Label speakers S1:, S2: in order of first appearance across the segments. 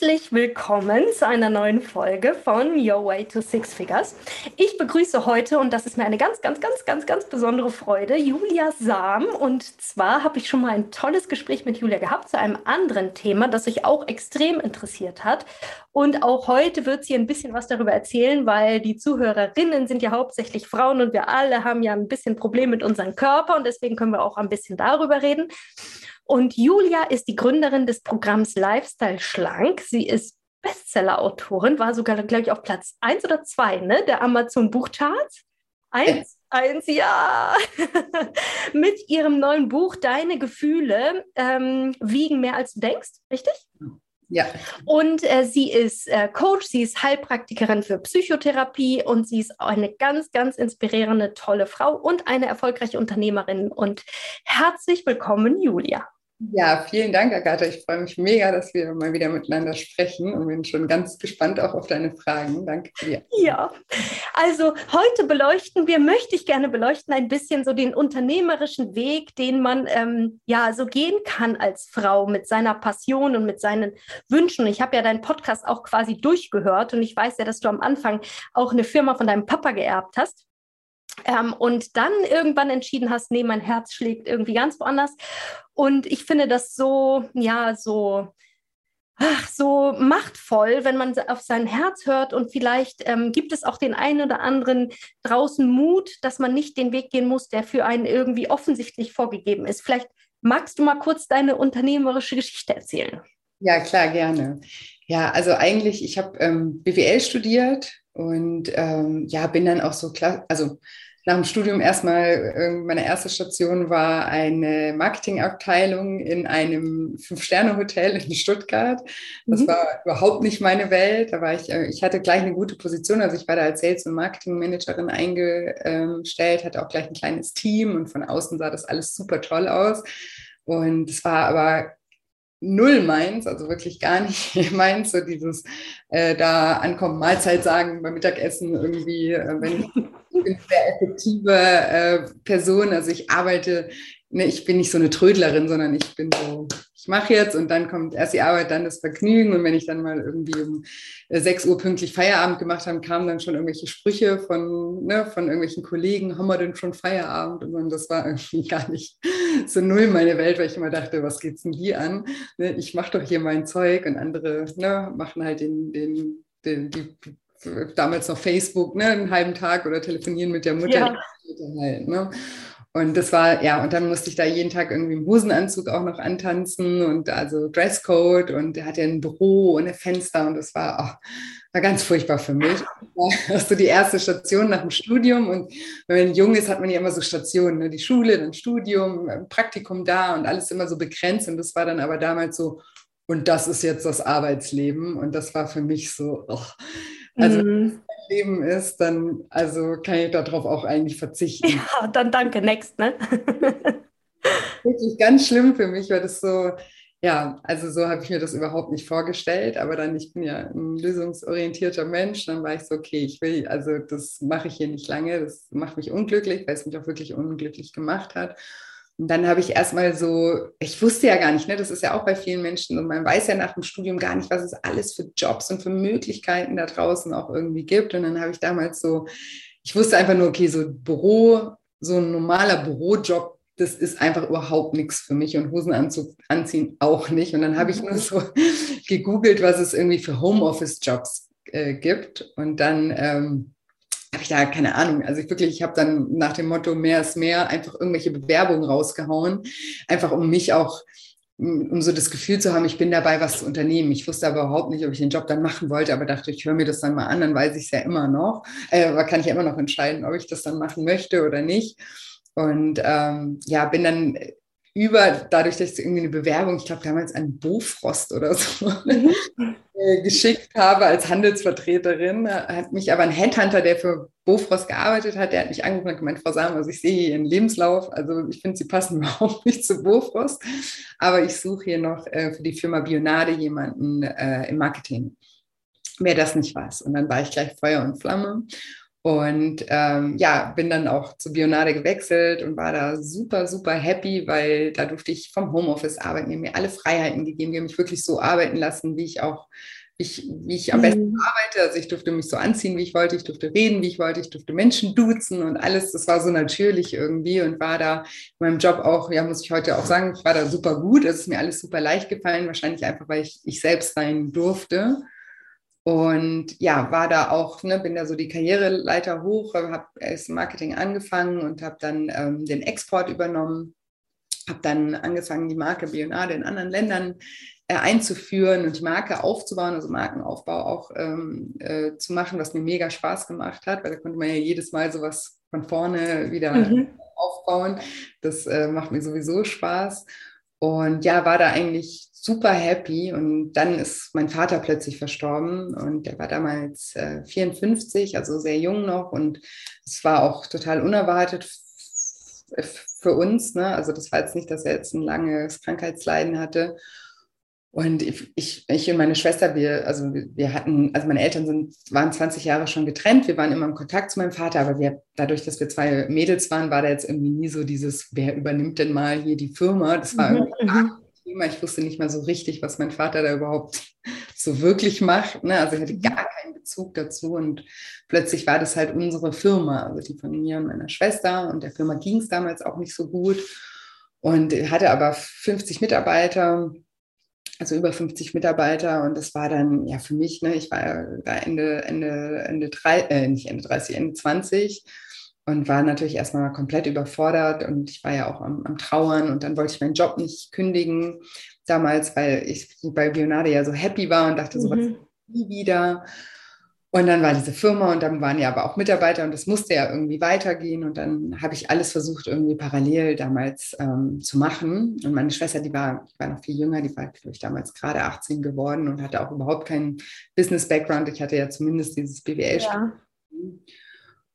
S1: Herzlich willkommen zu einer neuen Folge von Your Way to Six Figures. Ich begrüße heute, und das ist mir eine ganz, ganz, ganz, ganz, ganz besondere Freude, Julia Sam. Und zwar habe ich schon mal ein tolles Gespräch mit Julia gehabt zu einem anderen Thema, das sich auch extrem interessiert hat. Und auch heute wird sie ein bisschen was darüber erzählen, weil die Zuhörerinnen sind ja hauptsächlich Frauen und wir alle haben ja ein bisschen Problem mit unserem Körper und deswegen können wir auch ein bisschen darüber reden. Und Julia ist die Gründerin des Programms Lifestyle Schlank. Sie ist Bestseller-Autorin, war sogar, glaube ich, auf Platz 1 oder 2 ne, der Amazon-Buchcharts. Eins, eins, ja. Mit ihrem neuen Buch Deine Gefühle ähm, wiegen mehr als du denkst, richtig?
S2: Ja.
S1: Und äh, sie ist äh, Coach, sie ist Heilpraktikerin für Psychotherapie und sie ist eine ganz, ganz inspirierende, tolle Frau und eine erfolgreiche Unternehmerin. Und herzlich willkommen, Julia.
S2: Ja, vielen Dank, Agatha. Ich freue mich mega, dass wir mal wieder miteinander sprechen und bin schon ganz gespannt auch auf deine Fragen. Danke dir.
S1: Ja, also heute beleuchten wir, möchte ich gerne beleuchten, ein bisschen so den unternehmerischen Weg, den man ähm, ja so gehen kann als Frau mit seiner Passion und mit seinen Wünschen. Ich habe ja deinen Podcast auch quasi durchgehört und ich weiß ja, dass du am Anfang auch eine Firma von deinem Papa geerbt hast. Ähm, und dann irgendwann entschieden hast, nee, mein Herz schlägt irgendwie ganz woanders. Und ich finde das so, ja, so, ach, so machtvoll, wenn man auf sein Herz hört und vielleicht ähm, gibt es auch den einen oder anderen draußen Mut, dass man nicht den Weg gehen muss, der für einen irgendwie offensichtlich vorgegeben ist. Vielleicht magst du mal kurz deine unternehmerische Geschichte erzählen.
S2: Ja, klar, gerne. Ja, also eigentlich, ich habe ähm, BWL studiert und ähm, ja, bin dann auch so also nach dem Studium erstmal, ähm, meine erste Station war eine Marketingabteilung in einem Fünf-Sterne-Hotel in Stuttgart. Das mhm. war überhaupt nicht meine Welt. Da war ich, äh, ich hatte gleich eine gute Position. Also ich war da als Sales- und Marketing-Managerin eingestellt, hatte auch gleich ein kleines Team und von außen sah das alles super toll aus. Und es war aber null meins, also wirklich gar nicht meins, so dieses äh, da ankommen, Mahlzeit sagen beim Mittagessen irgendwie, äh, wenn ich ich bin eine sehr effektive äh, Person. Also ich arbeite, ne, ich bin nicht so eine Trödlerin, sondern ich bin so, ich mache jetzt und dann kommt erst die Arbeit, dann das Vergnügen. Und wenn ich dann mal irgendwie um äh, 6 Uhr pünktlich Feierabend gemacht habe, kamen dann schon irgendwelche Sprüche von, ne, von irgendwelchen Kollegen, haben wir denn schon Feierabend? Und das war irgendwie gar nicht so null meine Welt, weil ich immer dachte, was geht's denn hier an? Ne, ich mache doch hier mein Zeug und andere ne, machen halt den, den, den die damals noch Facebook, ne, einen halben Tag oder telefonieren mit der Mutter. Ja. Halt, ne? Und das war, ja, und dann musste ich da jeden Tag irgendwie im Hosenanzug auch noch antanzen und also Dresscode und er hatte ein Büro ein Fenster und das war, oh, war ganz furchtbar für mich. Das war so die erste Station nach dem Studium und wenn man jung ist, hat man ja immer so Stationen, ne? die Schule, dann Studium, Praktikum da und alles immer so begrenzt und das war dann aber damals so, und das ist jetzt das Arbeitsleben und das war für mich so, oh, also, mhm. Leben ist, dann also kann ich darauf auch eigentlich verzichten.
S1: Ja, dann danke, next, ne?
S2: Wirklich ganz schlimm für mich, weil das so, ja, also so habe ich mir das überhaupt nicht vorgestellt, aber dann, ich bin ja ein lösungsorientierter Mensch, dann war ich so, okay, ich will, also das mache ich hier nicht lange, das macht mich unglücklich, weil es mich auch wirklich unglücklich gemacht hat. Und dann habe ich erstmal so, ich wusste ja gar nicht, ne, das ist ja auch bei vielen Menschen und man weiß ja nach dem Studium gar nicht, was es alles für Jobs und für Möglichkeiten da draußen auch irgendwie gibt. Und dann habe ich damals so, ich wusste einfach nur, okay, so Büro, so ein normaler Bürojob, das ist einfach überhaupt nichts für mich und Hosenanzug anziehen auch nicht. Und dann habe ich nur so gegoogelt, was es irgendwie für Homeoffice-Jobs äh, gibt. Und dann ähm, habe ich da keine Ahnung. Also ich wirklich, ich habe dann nach dem Motto mehr ist mehr einfach irgendwelche Bewerbungen rausgehauen, einfach um mich auch um so das Gefühl zu haben, ich bin dabei, was zu unternehmen. Ich wusste aber überhaupt nicht, ob ich den Job dann machen wollte, aber dachte, ich höre mir das dann mal an, dann weiß ich es ja immer noch. Äh, aber kann ich ja immer noch entscheiden, ob ich das dann machen möchte oder nicht. Und ähm, ja, bin dann über, dadurch, dass ich irgendwie eine Bewerbung, ich glaube damals an Bofrost oder so, mhm. Äh, geschickt habe als Handelsvertreterin, hat mich aber ein Headhunter, der für Bofrost gearbeitet hat, der hat mich angerufen und gemeint, Frau Sam, also ich sehe hier Ihren Lebenslauf, also ich finde, Sie passen überhaupt nicht zu Bofrost, aber ich suche hier noch äh, für die Firma Bionade jemanden äh, im Marketing. Wer das nicht weiß. Und dann war ich gleich Feuer und Flamme und ähm, ja, bin dann auch zu Bionade gewechselt und war da super, super happy, weil da durfte ich vom Homeoffice arbeiten. Die haben mir alle Freiheiten gegeben. Die haben mich wirklich so arbeiten lassen, wie ich auch, wie ich, wie ich am besten mhm. arbeite. Also ich durfte mich so anziehen, wie ich wollte. Ich durfte reden, wie ich wollte. Ich durfte Menschen duzen und alles. Das war so natürlich irgendwie und war da in meinem Job auch, ja, muss ich heute auch sagen, ich war da super gut. Es ist mir alles super leicht gefallen. Wahrscheinlich einfach, weil ich ich selbst sein durfte. Und ja, war da auch, ne, bin da so die Karriereleiter hoch, habe erst Marketing angefangen und habe dann ähm, den Export übernommen, habe dann angefangen, die Marke Bionade in anderen Ländern äh, einzuführen und die Marke aufzubauen, also Markenaufbau auch ähm, äh, zu machen, was mir mega Spaß gemacht hat, weil da konnte man ja jedes Mal sowas von vorne wieder mhm. aufbauen. Das äh, macht mir sowieso Spaß. Und ja, war da eigentlich super happy. Und dann ist mein Vater plötzlich verstorben und der war damals äh, 54, also sehr jung noch. Und es war auch total unerwartet für uns. Ne? Also das war jetzt nicht, dass er jetzt ein langes Krankheitsleiden hatte. Und ich, ich, ich und meine Schwester, wir, also wir hatten, also meine Eltern sind, waren 20 Jahre schon getrennt. Wir waren immer im Kontakt zu meinem Vater, aber wir, dadurch, dass wir zwei Mädels waren, war da jetzt irgendwie nie so dieses, wer übernimmt denn mal hier die Firma? Das war mhm, irgendwie mhm. Thema. Ich wusste nicht mal so richtig, was mein Vater da überhaupt so wirklich macht. Ne? Also ich hatte mhm. gar keinen Bezug dazu und plötzlich war das halt unsere Firma, also die von mir und meiner Schwester. Und der Firma ging es damals auch nicht so gut und hatte aber 50 Mitarbeiter also über 50 Mitarbeiter und das war dann ja für mich, ne, ich war da Ende, Ende, Ende drei, äh, nicht Ende 30, Ende 20 und war natürlich erstmal komplett überfordert und ich war ja auch am, am, Trauern und dann wollte ich meinen Job nicht kündigen damals, weil ich bei Bionade ja so happy war und dachte, mhm. so was nie wieder. Und dann war diese Firma und dann waren ja aber auch Mitarbeiter und das musste ja irgendwie weitergehen. Und dann habe ich alles versucht, irgendwie parallel damals ähm, zu machen. Und meine Schwester, die war, die war noch viel jünger, die war, glaube ich, damals gerade 18 geworden und hatte auch überhaupt keinen Business-Background. Ich hatte ja zumindest dieses BWL. Ja.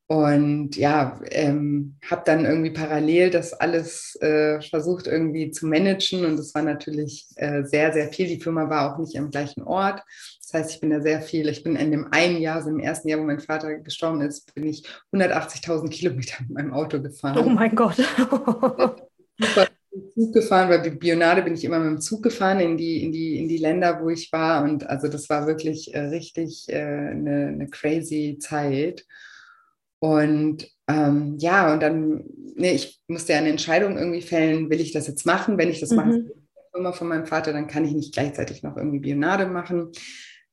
S2: Und ja, ähm, habe dann irgendwie parallel das alles äh, versucht irgendwie zu managen. Und das war natürlich äh, sehr, sehr viel. Die Firma war auch nicht am gleichen Ort. Das heißt, ich bin da sehr viel. Ich bin in dem einen Jahr, so im ersten Jahr, wo mein Vater gestorben ist, bin ich 180.000 Kilometer mit meinem Auto gefahren.
S1: Oh mein Gott.
S2: Super Zug gefahren, weil Bionade bin ich immer mit dem Zug gefahren in die, in die, in die Länder, wo ich war. Und also das war wirklich äh, richtig äh, eine, eine crazy Zeit. Und ähm, ja, und dann, nee, ich musste ja eine Entscheidung irgendwie fällen, will ich das jetzt machen? Wenn ich das mhm. mache, immer von meinem Vater, dann kann ich nicht gleichzeitig noch irgendwie Bionade machen.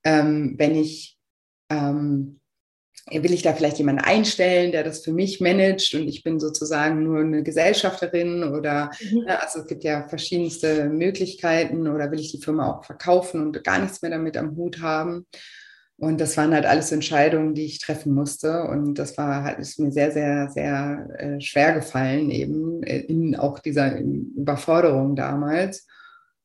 S2: Ähm, wenn ich, ähm, will ich da vielleicht jemanden einstellen, der das für mich managt und ich bin sozusagen nur eine Gesellschafterin oder, mhm. ne, also es gibt ja verschiedenste Möglichkeiten oder will ich die Firma auch verkaufen und gar nichts mehr damit am Hut haben? Und das waren halt alles Entscheidungen, die ich treffen musste. Und das war halt ist mir sehr, sehr, sehr äh, schwer gefallen, eben äh, in auch dieser Überforderung damals.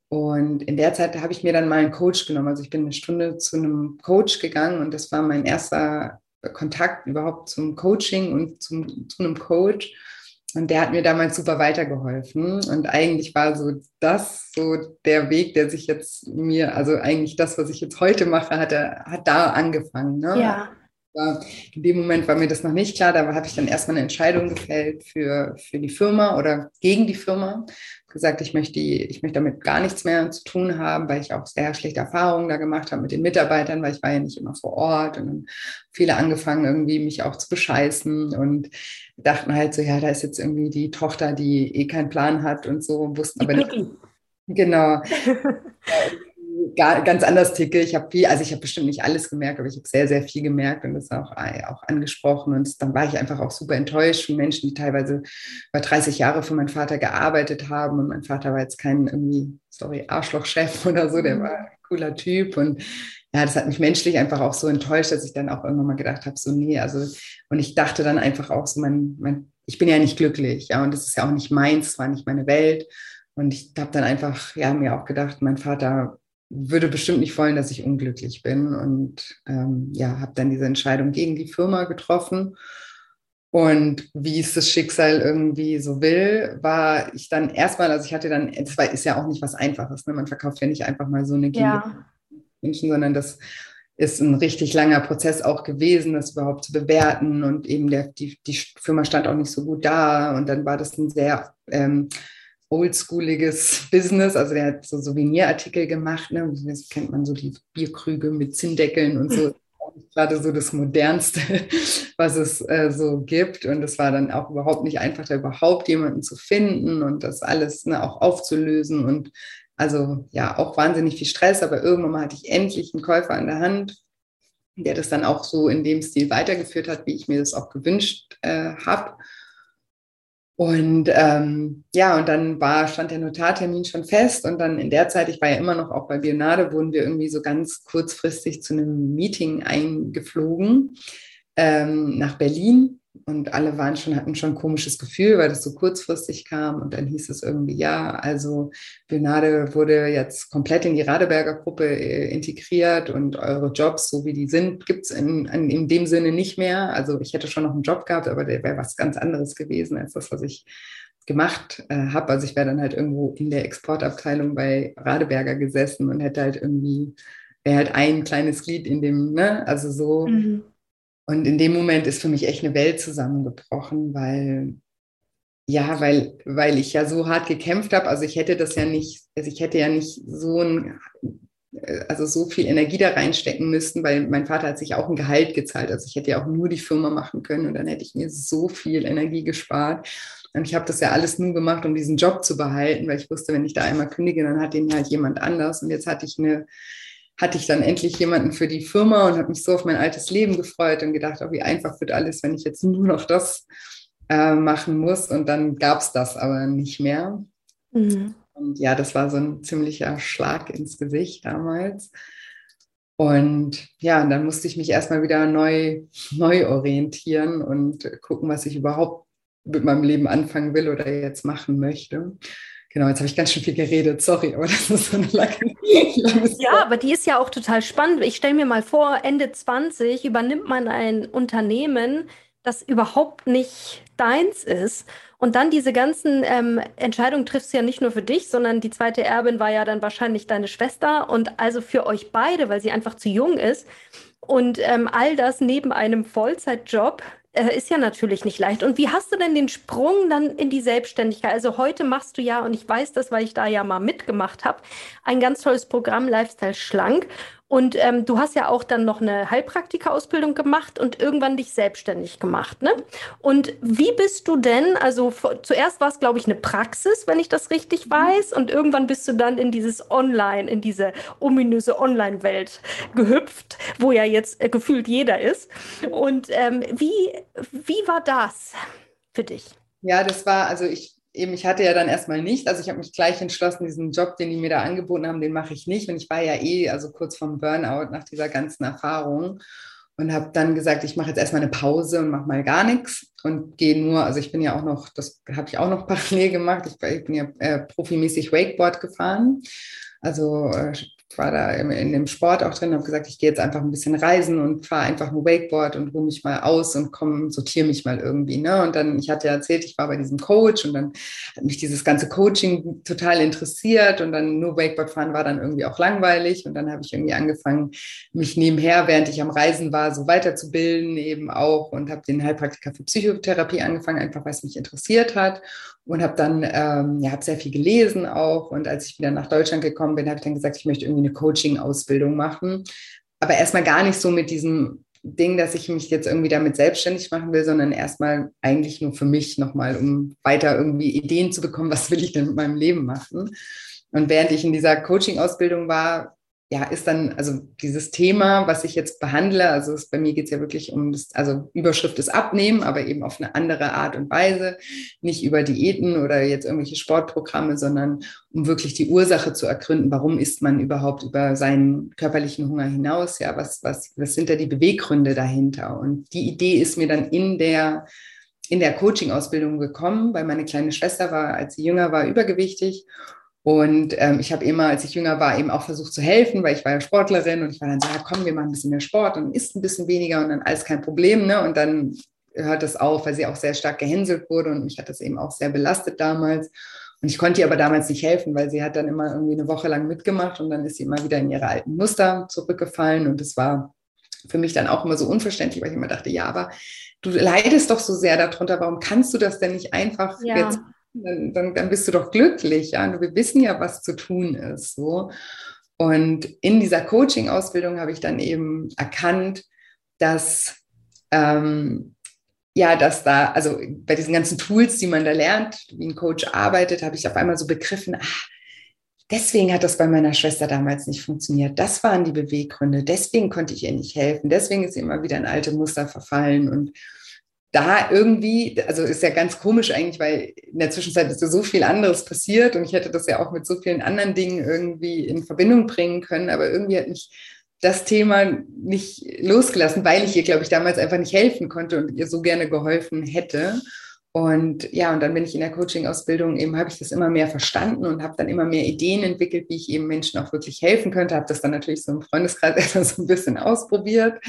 S2: Und in der Zeit habe ich mir dann mal einen Coach genommen. Also ich bin eine Stunde zu einem Coach gegangen und das war mein erster Kontakt überhaupt zum Coaching und zum, zu einem Coach. Und der hat mir damals super weitergeholfen. Und eigentlich war so das so der Weg, der sich jetzt mir, also eigentlich das, was ich jetzt heute mache, hat, er, hat da angefangen. Ne? Ja. In dem Moment war mir das noch nicht klar. Da habe ich dann erstmal eine Entscheidung gefällt für, für die Firma oder gegen die Firma. Gesagt, ich möchte, ich möchte damit gar nichts mehr zu tun haben, weil ich auch sehr schlechte Erfahrungen da gemacht habe mit den Mitarbeitern, weil ich war ja nicht immer vor Ort und dann viele angefangen irgendwie mich auch zu bescheißen und dachten halt so, ja, da ist jetzt irgendwie die Tochter, die eh keinen Plan hat und so, wussten aber nicht. Genau. gar, ganz anders ticke. Ich habe viel, also ich habe bestimmt nicht alles gemerkt, aber ich habe sehr, sehr viel gemerkt und das auch, auch angesprochen. Und dann war ich einfach auch super enttäuscht von Menschen, die teilweise über 30 Jahre für meinen Vater gearbeitet haben. Und mein Vater war jetzt kein irgendwie, sorry, Arschlochchef oder so, der mhm. war ein cooler Typ. Und ja, das hat mich menschlich einfach auch so enttäuscht, dass ich dann auch irgendwann mal gedacht habe, so nee, also und ich dachte dann einfach auch so, mein, mein, ich bin ja nicht glücklich, ja, und das ist ja auch nicht meins, es war nicht meine Welt. Und ich habe dann einfach, ja, mir auch gedacht, mein Vater würde bestimmt nicht wollen, dass ich unglücklich bin. Und ähm, ja, habe dann diese Entscheidung gegen die Firma getroffen. Und wie es das Schicksal irgendwie so will, war ich dann erstmal, also ich hatte dann, das war, ist ja auch nicht was Einfaches, ne? man verkauft ja nicht einfach mal so eine
S1: ja.
S2: Menschen, sondern das ist ein richtig langer Prozess auch gewesen, das überhaupt zu bewerten. Und eben der, die, die Firma stand auch nicht so gut da. Und dann war das ein sehr ähm, oldschooliges Business. Also der hat so Souvenirartikel gemacht. Ne? Das kennt man so die Bierkrüge mit Zinndeckeln und so. Gerade so das Modernste, was es äh, so gibt. Und es war dann auch überhaupt nicht einfach, da überhaupt jemanden zu finden und das alles ne, auch aufzulösen. Und also ja, auch wahnsinnig viel Stress, aber irgendwann mal hatte ich endlich einen Käufer an der Hand, der das dann auch so in dem Stil weitergeführt hat, wie ich mir das auch gewünscht äh, habe. Und ähm, ja, und dann war, stand der Notartermin schon fest und dann in der Zeit, ich war ja immer noch auch bei Bionade, wurden wir irgendwie so ganz kurzfristig zu einem Meeting eingeflogen ähm, nach Berlin und alle waren schon, hatten schon ein komisches Gefühl, weil das so kurzfristig kam. Und dann hieß es irgendwie, ja, also Bernade wurde jetzt komplett in die Radeberger Gruppe äh, integriert und eure Jobs, so wie die sind, gibt es in, in, in, dem Sinne nicht mehr. Also ich hätte schon noch einen Job gehabt, aber der wäre was ganz anderes gewesen als das, was ich gemacht äh, habe. Also ich wäre dann halt irgendwo in der Exportabteilung bei Radeberger gesessen und hätte halt irgendwie, wäre halt ein kleines Glied in dem, ne, also so. Mhm und in dem Moment ist für mich echt eine Welt zusammengebrochen, weil ja, weil, weil ich ja so hart gekämpft habe. Also ich hätte das ja nicht, also ich hätte ja nicht so ein, also so viel Energie da reinstecken müssen, weil mein Vater hat sich auch ein Gehalt gezahlt. Also ich hätte ja auch nur die Firma machen können und dann hätte ich mir so viel Energie gespart. Und ich habe das ja alles nur gemacht, um diesen Job zu behalten, weil ich wusste, wenn ich da einmal kündige, dann hat den halt jemand anders. Und jetzt hatte ich eine hatte ich dann endlich jemanden für die Firma und habe mich so auf mein altes Leben gefreut und gedacht, oh, wie einfach wird alles, wenn ich jetzt nur noch das äh, machen muss. Und dann gab es das aber nicht mehr. Mhm. Und ja, das war so ein ziemlicher Schlag ins Gesicht damals. Und ja, und dann musste ich mich erstmal wieder neu, neu orientieren und gucken, was ich überhaupt mit meinem Leben anfangen will oder jetzt machen möchte. Genau, jetzt habe ich ganz schön viel geredet, sorry, aber das ist so eine lange.
S1: ja, aber die ist ja auch total spannend. Ich stelle mir mal vor, Ende 20 übernimmt man ein Unternehmen, das überhaupt nicht deins ist. Und dann diese ganzen ähm, Entscheidungen triffst du ja nicht nur für dich, sondern die zweite Erbin war ja dann wahrscheinlich deine Schwester und also für euch beide, weil sie einfach zu jung ist. Und ähm, all das neben einem Vollzeitjob äh, ist ja natürlich nicht leicht. Und wie hast du denn den Sprung dann in die Selbstständigkeit? Also heute machst du ja, und ich weiß das, weil ich da ja mal mitgemacht habe, ein ganz tolles Programm Lifestyle Schlank. Und ähm, du hast ja auch dann noch eine Heilpraktika-Ausbildung gemacht und irgendwann dich selbstständig gemacht. Ne? Und wie bist du denn, also zuerst war es, glaube ich, eine Praxis, wenn ich das richtig mhm. weiß, und irgendwann bist du dann in dieses Online, in diese ominöse Online-Welt gehüpft, wo ja jetzt äh, gefühlt jeder ist. Und ähm, wie, wie war das für dich?
S2: Ja, das war, also ich eben, ich hatte ja dann erstmal nicht, also ich habe mich gleich entschlossen, diesen Job, den die mir da angeboten haben, den mache ich nicht. Und ich war ja eh, also kurz vom Burnout nach dieser ganzen Erfahrung und habe dann gesagt, ich mache jetzt erstmal eine Pause und mache mal gar nichts und gehe nur, also ich bin ja auch noch, das habe ich auch noch parallel gemacht, ich, ich bin ja äh, profimäßig Wakeboard gefahren, also äh, war da in dem Sport auch drin, habe gesagt, ich gehe jetzt einfach ein bisschen reisen und fahre einfach nur Wakeboard und ruhe mich mal aus und komme, sortiere mich mal irgendwie. Ne? Und dann, ich hatte ja erzählt, ich war bei diesem Coach und dann hat mich dieses ganze Coaching total interessiert und dann nur Wakeboard fahren war dann irgendwie auch langweilig und dann habe ich irgendwie angefangen, mich nebenher, während ich am Reisen war, so weiterzubilden eben auch und habe den Heilpraktiker für Psychotherapie angefangen, einfach weil es mich interessiert hat und habe dann, ähm, ja, habe sehr viel gelesen auch. Und als ich wieder nach Deutschland gekommen bin, habe ich dann gesagt, ich möchte irgendwie eine Coaching-Ausbildung machen. Aber erstmal gar nicht so mit diesem Ding, dass ich mich jetzt irgendwie damit selbstständig machen will, sondern erstmal eigentlich nur für mich nochmal, um weiter irgendwie Ideen zu bekommen, was will ich denn mit meinem Leben machen. Und während ich in dieser Coaching-Ausbildung war, ja, ist dann, also dieses Thema, was ich jetzt behandle, also es, bei mir geht es ja wirklich um das, also Überschrift ist Abnehmen, aber eben auf eine andere Art und Weise, nicht über Diäten oder jetzt irgendwelche Sportprogramme, sondern um wirklich die Ursache zu ergründen, warum isst man überhaupt über seinen körperlichen Hunger hinaus, ja, was, was, was sind da die Beweggründe dahinter? Und die Idee ist mir dann in der in der Coaching-Ausbildung gekommen, weil meine kleine Schwester war, als sie jünger war, übergewichtig und ähm, ich habe immer, als ich jünger war, eben auch versucht zu helfen, weil ich war ja Sportlerin und ich war dann so, ja komm, wir machen ein bisschen mehr Sport und isst ein bisschen weniger und dann alles kein Problem. Ne? Und dann hört das auf, weil sie auch sehr stark gehänselt wurde und mich hat das eben auch sehr belastet damals. Und ich konnte ihr aber damals nicht helfen, weil sie hat dann immer irgendwie eine Woche lang mitgemacht und dann ist sie immer wieder in ihre alten Muster zurückgefallen. Und das war für mich dann auch immer so unverständlich, weil ich immer dachte, ja, aber du leidest doch so sehr darunter, warum kannst du das denn nicht einfach ja. jetzt dann, dann, dann bist du doch glücklich. Ja? Und wir wissen ja, was zu tun ist. So. Und in dieser Coaching-Ausbildung habe ich dann eben erkannt, dass ähm, ja, dass da, also bei diesen ganzen Tools, die man da lernt, wie ein Coach arbeitet, habe ich auf einmal so begriffen, ach, deswegen hat das bei meiner Schwester damals nicht funktioniert. Das waren die Beweggründe. Deswegen konnte ich ihr nicht helfen. Deswegen ist sie immer wieder in alte Muster verfallen. Und da irgendwie, also ist ja ganz komisch eigentlich, weil in der Zwischenzeit ist ja so viel anderes passiert und ich hätte das ja auch mit so vielen anderen Dingen irgendwie in Verbindung bringen können, aber irgendwie hat mich das Thema nicht losgelassen, weil ich ihr, glaube ich, damals einfach nicht helfen konnte und ihr so gerne geholfen hätte. Und ja, und dann bin ich in der Coaching-Ausbildung eben, habe ich das immer mehr verstanden und habe dann immer mehr Ideen entwickelt, wie ich eben Menschen auch wirklich helfen könnte. Habe das dann natürlich so im Freundeskreis erstmal so ein bisschen ausprobiert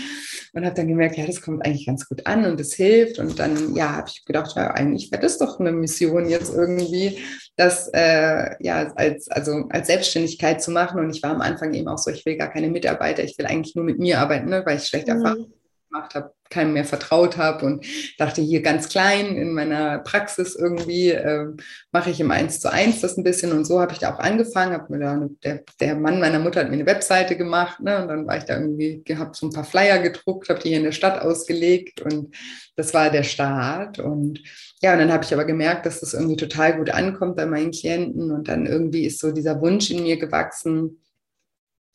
S2: und habe dann gemerkt, ja, das kommt eigentlich ganz gut an und es hilft. Und dann, ja, habe ich gedacht, ja, eigentlich wäre das doch eine Mission jetzt irgendwie, das äh, ja als, also als Selbstständigkeit zu machen. Und ich war am Anfang eben auch so, ich will gar keine Mitarbeiter, ich will eigentlich nur mit mir arbeiten, ne, weil ich schlecht mhm. Erfahrungen gemacht habe, keinem mehr vertraut habe und dachte hier ganz klein in meiner Praxis irgendwie äh, mache ich im Eins zu eins das ein bisschen und so habe ich da auch angefangen, habe mir da eine, der, der Mann meiner Mutter hat mir eine Webseite gemacht ne, und dann war ich da irgendwie, habe so ein paar Flyer gedruckt, habe die hier in der Stadt ausgelegt und das war der Start und ja, und dann habe ich aber gemerkt, dass das irgendwie total gut ankommt bei meinen Klienten und dann irgendwie ist so dieser Wunsch in mir gewachsen,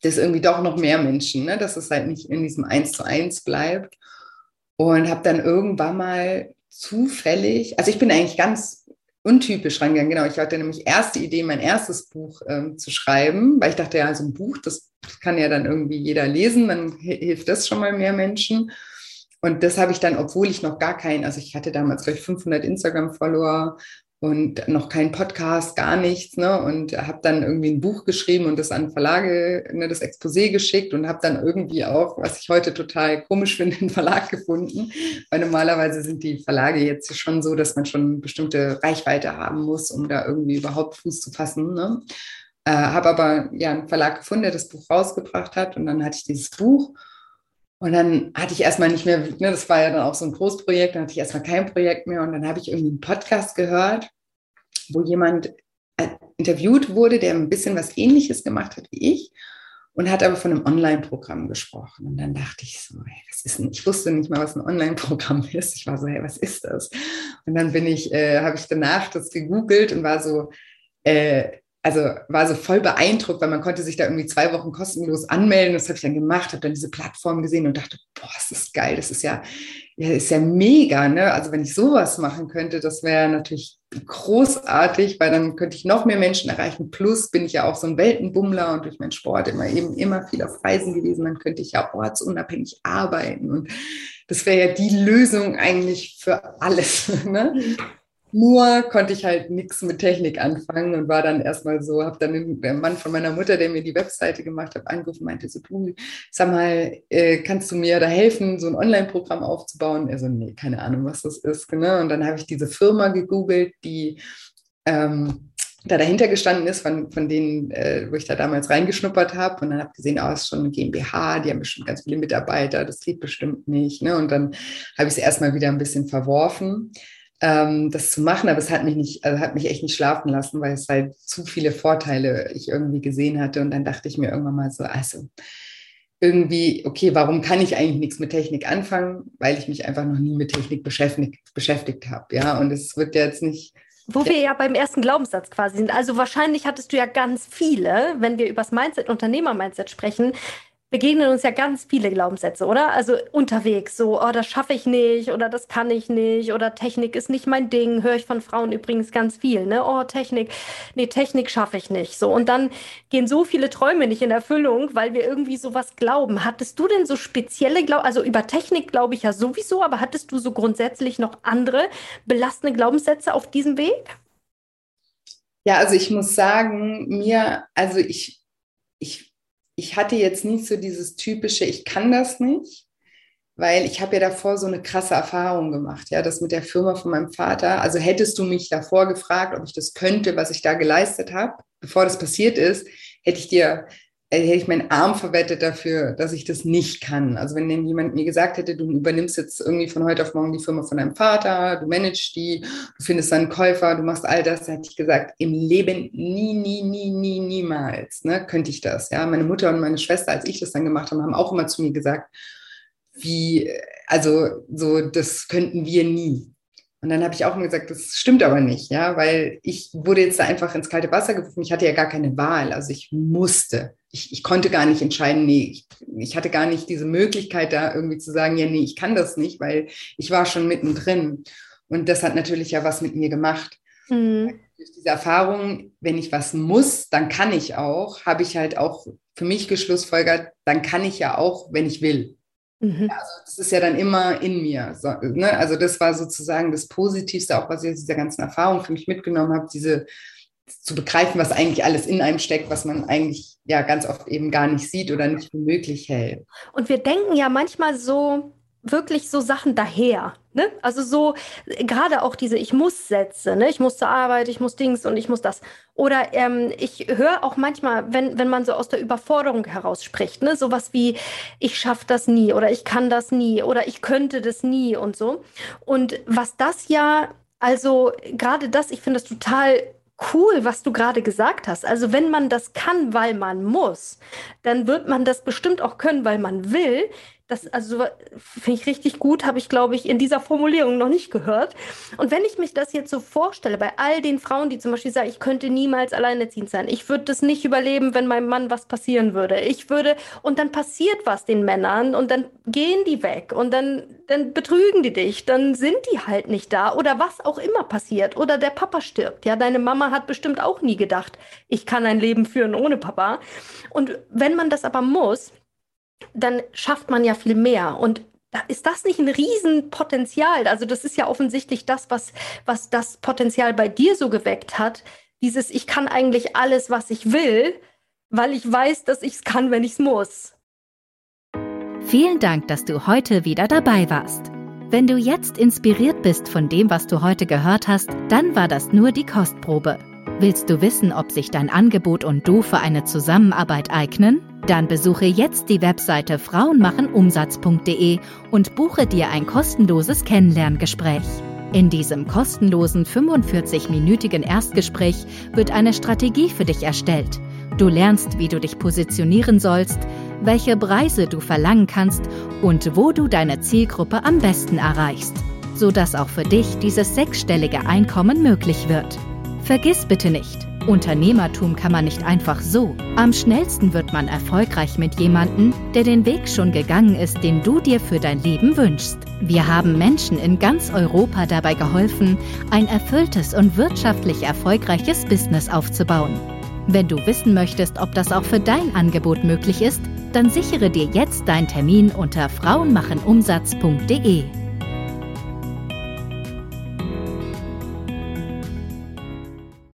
S2: dass irgendwie doch noch mehr Menschen, ne? dass es halt nicht in diesem Eins zu eins bleibt. Und habe dann irgendwann mal zufällig, also ich bin eigentlich ganz untypisch rangegangen, genau. Ich hatte nämlich erste Idee, mein erstes Buch ähm, zu schreiben, weil ich dachte, ja, so ein Buch, das kann ja dann irgendwie jeder lesen, dann hilft das schon mal mehr Menschen. Und das habe ich dann, obwohl ich noch gar keinen, also ich hatte damals, ich, 500 Instagram-Follower und noch kein Podcast, gar nichts. Ne? Und habe dann irgendwie ein Buch geschrieben und das an Verlage, ne, das Exposé geschickt und habe dann irgendwie auch, was ich heute total komisch finde, einen Verlag gefunden. Weil normalerweise sind die Verlage jetzt schon so, dass man schon eine bestimmte Reichweite haben muss, um da irgendwie überhaupt Fuß zu fassen. Ne? Äh, habe aber ja einen Verlag gefunden, der das Buch rausgebracht hat und dann hatte ich dieses Buch. Und dann hatte ich erstmal nicht mehr, ne, das war ja dann auch so ein Großprojekt, dann hatte ich erstmal kein Projekt mehr. Und dann habe ich irgendwie einen Podcast gehört, wo jemand äh, interviewt wurde, der ein bisschen was Ähnliches gemacht hat wie ich und hat aber von einem Online-Programm gesprochen. Und dann dachte ich so, hey, was ist denn? Ich wusste nicht mal, was ein Online-Programm ist. Ich war so, hey, was ist das? Und dann bin ich, äh, habe ich danach das gegoogelt und war so, äh, also war so voll beeindruckt, weil man konnte sich da irgendwie zwei Wochen kostenlos anmelden. Das habe ich dann gemacht, habe dann diese Plattform gesehen und dachte, boah, das ist geil, das ist ja, ja, ist ja mega, ne? Also wenn ich sowas machen könnte, das wäre natürlich großartig, weil dann könnte ich noch mehr Menschen erreichen. Plus bin ich ja auch so ein Weltenbummler und durch meinen Sport immer eben immer viel auf Reisen gewesen. Dann könnte ich ja ortsunabhängig arbeiten und das wäre ja die Lösung eigentlich für alles. Ne? Nur konnte ich halt nichts mit Technik anfangen und war dann erstmal so, habe dann den, Mann von meiner Mutter, der mir die Webseite gemacht hat, angerufen, meinte so, du, sag mal, äh, kannst du mir da helfen, so ein Online-Programm aufzubauen? Er so, nee, keine Ahnung, was das ist. Ne? Und dann habe ich diese Firma gegoogelt, die ähm, da dahinter gestanden ist, von, von denen, äh, wo ich da damals reingeschnuppert habe. Und dann habe ich gesehen, oh, es ist schon eine GmbH, die haben bestimmt ganz viele Mitarbeiter, das geht bestimmt nicht. Ne? Und dann habe ich es erstmal wieder ein bisschen verworfen ähm, das zu machen, aber es hat mich nicht, also hat mich echt nicht schlafen lassen, weil es halt zu viele Vorteile ich irgendwie gesehen hatte. Und dann dachte ich mir irgendwann mal so, also irgendwie, okay, warum kann ich eigentlich nichts mit Technik anfangen? Weil ich mich einfach noch nie mit Technik beschäftigt, beschäftigt habe. Ja, und es wird jetzt nicht
S1: Wo wir ja beim ersten Glaubenssatz quasi sind. Also wahrscheinlich hattest du ja ganz viele, wenn wir über das Mindset, Unternehmer-Mindset sprechen, begegnen uns ja ganz viele Glaubenssätze, oder? Also unterwegs, so, oh, das schaffe ich nicht oder das kann ich nicht oder Technik ist nicht mein Ding, höre ich von Frauen übrigens ganz viel, ne? Oh, Technik, nee, Technik schaffe ich nicht. So, und dann gehen so viele Träume nicht in Erfüllung, weil wir irgendwie sowas glauben. Hattest du denn so spezielle Glauben, also über Technik glaube ich ja sowieso, aber hattest du so grundsätzlich noch andere belastende Glaubenssätze auf diesem Weg?
S2: Ja, also ich muss sagen, mir, also ich, ich ich hatte jetzt nicht so dieses typische, ich kann das nicht, weil ich habe ja davor so eine krasse Erfahrung gemacht, ja, das mit der Firma von meinem Vater. Also hättest du mich davor gefragt, ob ich das könnte, was ich da geleistet habe, bevor das passiert ist, hätte ich dir hätte ich meinen Arm verwettet dafür, dass ich das nicht kann. Also wenn denn jemand mir gesagt hätte, du übernimmst jetzt irgendwie von heute auf morgen die Firma von deinem Vater, du managst die, du findest einen Käufer, du machst all das, hätte ich gesagt, im Leben nie, nie, nie, nie, niemals, ne, könnte ich das. Ja, meine Mutter und meine Schwester, als ich das dann gemacht habe, haben auch immer zu mir gesagt, wie, also so, das könnten wir nie. Und dann habe ich auch immer gesagt, das stimmt aber nicht, ja, weil ich wurde jetzt da einfach ins kalte Wasser geworfen. Ich hatte ja gar keine Wahl, also ich musste. Ich, ich konnte gar nicht entscheiden, nee, ich, ich hatte gar nicht diese Möglichkeit da irgendwie zu sagen, ja, nee, ich kann das nicht, weil ich war schon mittendrin. Und das hat natürlich ja was mit mir gemacht. Mhm. Durch diese Erfahrung, wenn ich was muss, dann kann ich auch, habe ich halt auch für mich geschlussfolgert, dann kann ich ja auch, wenn ich will. Mhm. Also das ist ja dann immer in mir. So, ne? Also das war sozusagen das Positivste, auch was ich aus dieser ganzen Erfahrung für mich mitgenommen habe, diese zu begreifen, was eigentlich alles in einem steckt, was man eigentlich ja ganz oft eben gar nicht sieht oder nicht für möglich hält.
S1: Und wir denken ja manchmal so, wirklich so Sachen daher. Ne? Also so gerade auch diese Ich muss Sätze, ne? ich muss zur Arbeit, ich muss Dings und ich muss das. Oder ähm, ich höre auch manchmal, wenn, wenn man so aus der Überforderung heraus spricht, ne? sowas wie ich schaffe das nie oder ich kann das nie oder ich könnte das nie und so. Und was das ja, also gerade das, ich finde das total cool, was du gerade gesagt hast. Also wenn man das kann, weil man muss, dann wird man das bestimmt auch können, weil man will. Das also finde ich richtig gut, habe ich glaube ich in dieser Formulierung noch nicht gehört. Und wenn ich mich das jetzt so vorstelle, bei all den Frauen, die zum Beispiel sagen, ich könnte niemals alleinerziehend sein, ich würde das nicht überleben, wenn meinem Mann was passieren würde. Ich würde und dann passiert was den Männern und dann gehen die weg und dann dann betrügen die dich, dann sind die halt nicht da oder was auch immer passiert oder der Papa stirbt. Ja, deine Mama hat bestimmt auch nie gedacht, ich kann ein Leben führen ohne Papa. Und wenn man das aber muss, dann schafft man ja viel mehr. Und ist das nicht ein Riesenpotenzial? Also das ist ja offensichtlich das, was, was das Potenzial bei dir so geweckt hat. Dieses, ich kann eigentlich alles, was ich will, weil ich weiß, dass ich es kann, wenn ich es muss.
S3: Vielen Dank, dass du heute wieder dabei warst. Wenn du jetzt inspiriert bist von dem, was du heute gehört hast, dann war das nur die Kostprobe. Willst du wissen, ob sich dein Angebot und du für eine Zusammenarbeit eignen? Dann besuche jetzt die Webseite frauenmachenumsatz.de und buche dir ein kostenloses Kennenlerngespräch. In diesem kostenlosen 45-minütigen Erstgespräch wird eine Strategie für dich erstellt. Du lernst, wie du dich positionieren sollst, welche Preise du verlangen kannst und wo du deine Zielgruppe am besten erreichst, sodass auch für dich dieses sechsstellige Einkommen möglich wird. Vergiss bitte nicht, Unternehmertum kann man nicht einfach so. Am schnellsten wird man erfolgreich mit jemandem, der den Weg schon gegangen ist, den du dir für dein Leben wünschst. Wir haben Menschen in ganz Europa dabei geholfen, ein erfülltes und wirtschaftlich erfolgreiches Business aufzubauen. Wenn du wissen möchtest, ob das auch für dein Angebot möglich ist, dann sichere dir jetzt deinen Termin unter frauenmachenumsatz.de.